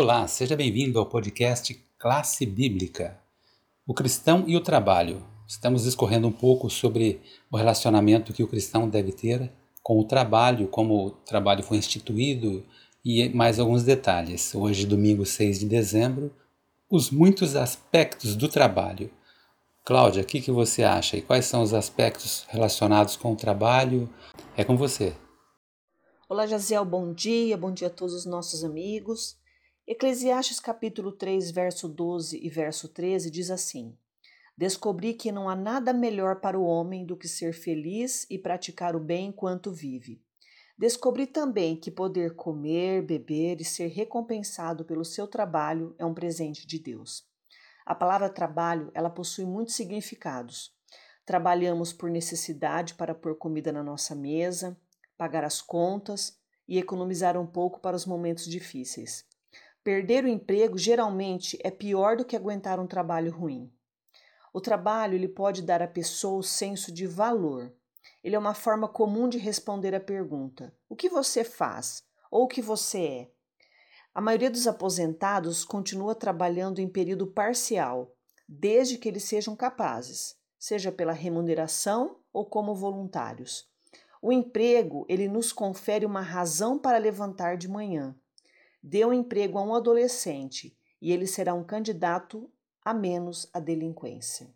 Olá, seja bem-vindo ao podcast Classe Bíblica. O cristão e o trabalho. Estamos discorrendo um pouco sobre o relacionamento que o cristão deve ter com o trabalho, como o trabalho foi instituído e mais alguns detalhes. Hoje, domingo 6 de dezembro, os muitos aspectos do trabalho. Cláudia, o que, que você acha e quais são os aspectos relacionados com o trabalho? É com você. Olá, Jaziel, bom dia, bom dia a todos os nossos amigos. Eclesiastes capítulo 3, verso 12 e verso 13 diz assim: Descobri que não há nada melhor para o homem do que ser feliz e praticar o bem enquanto vive. Descobri também que poder comer, beber e ser recompensado pelo seu trabalho é um presente de Deus. A palavra trabalho, ela possui muitos significados. Trabalhamos por necessidade para pôr comida na nossa mesa, pagar as contas e economizar um pouco para os momentos difíceis. Perder o emprego geralmente é pior do que aguentar um trabalho ruim. O trabalho ele pode dar à pessoa o senso de valor. Ele é uma forma comum de responder à pergunta: o que você faz ou o que você é? A maioria dos aposentados continua trabalhando em período parcial, desde que eles sejam capazes, seja pela remuneração ou como voluntários. O emprego, ele nos confere uma razão para levantar de manhã. Dê um emprego a um adolescente e ele será um candidato a menos à delinquência.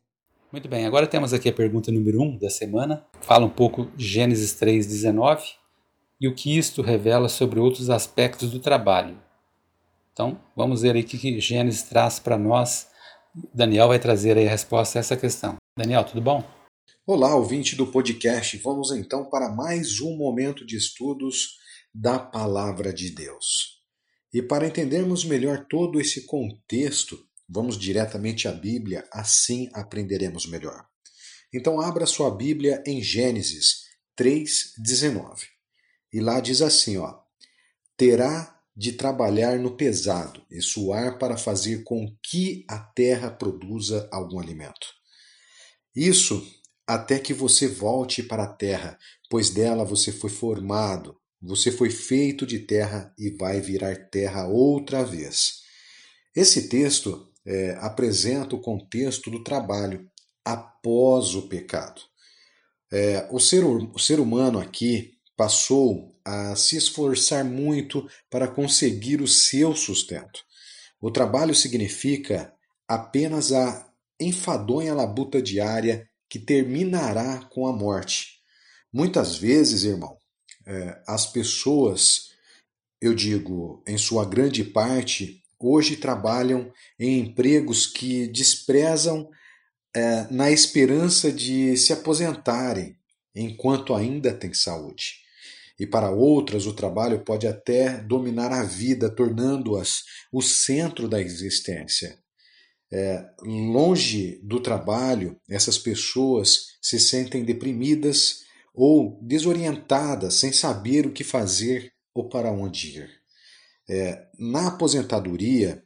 Muito bem, agora temos aqui a pergunta número 1 um da semana. Fala um pouco de Gênesis 3,19 e o que isto revela sobre outros aspectos do trabalho. Então, vamos ver aí o que Gênesis traz para nós. Daniel vai trazer aí a resposta a essa questão. Daniel, tudo bom? Olá, ouvinte do podcast. Vamos então para mais um momento de estudos da Palavra de Deus. E para entendermos melhor todo esse contexto, vamos diretamente à Bíblia, assim aprenderemos melhor. Então, abra sua Bíblia em Gênesis 3,19. E lá diz assim: ó, terá de trabalhar no pesado e suar para fazer com que a terra produza algum alimento. Isso até que você volte para a terra, pois dela você foi formado, você foi feito de terra e vai virar terra outra vez. Esse texto é, apresenta o contexto do trabalho após o pecado. É, o, ser, o ser humano aqui passou a se esforçar muito para conseguir o seu sustento. O trabalho significa apenas a enfadonha labuta diária que terminará com a morte. Muitas vezes, irmão, é, as pessoas, eu digo, em sua grande parte, hoje trabalham em empregos que desprezam é, na esperança de se aposentarem enquanto ainda têm saúde. E para outras, o trabalho pode até dominar a vida, tornando-as o centro da existência. É, longe do trabalho, essas pessoas se sentem deprimidas ou desorientadas, sem saber o que fazer ou para onde ir. É, na aposentadoria,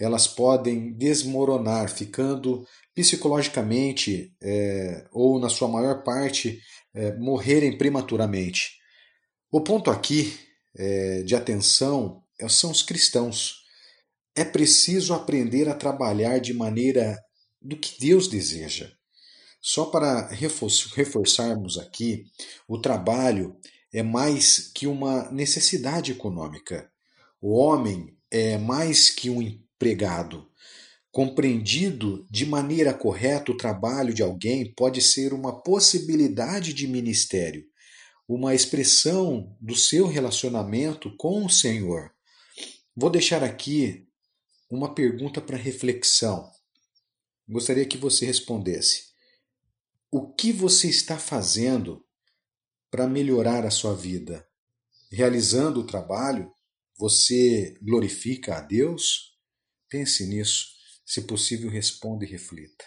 elas podem desmoronar, ficando psicologicamente é, ou, na sua maior parte, é, morrerem prematuramente. O ponto aqui é, de atenção é, são os cristãos é preciso aprender a trabalhar de maneira do que Deus deseja. Só para reforçarmos aqui, o trabalho é mais que uma necessidade econômica. O homem é mais que um empregado. Compreendido de maneira correta, o trabalho de alguém pode ser uma possibilidade de ministério, uma expressão do seu relacionamento com o Senhor. Vou deixar aqui uma pergunta para reflexão. Gostaria que você respondesse. O que você está fazendo para melhorar a sua vida? Realizando o trabalho, você glorifica a Deus? Pense nisso. Se possível, responda e reflita.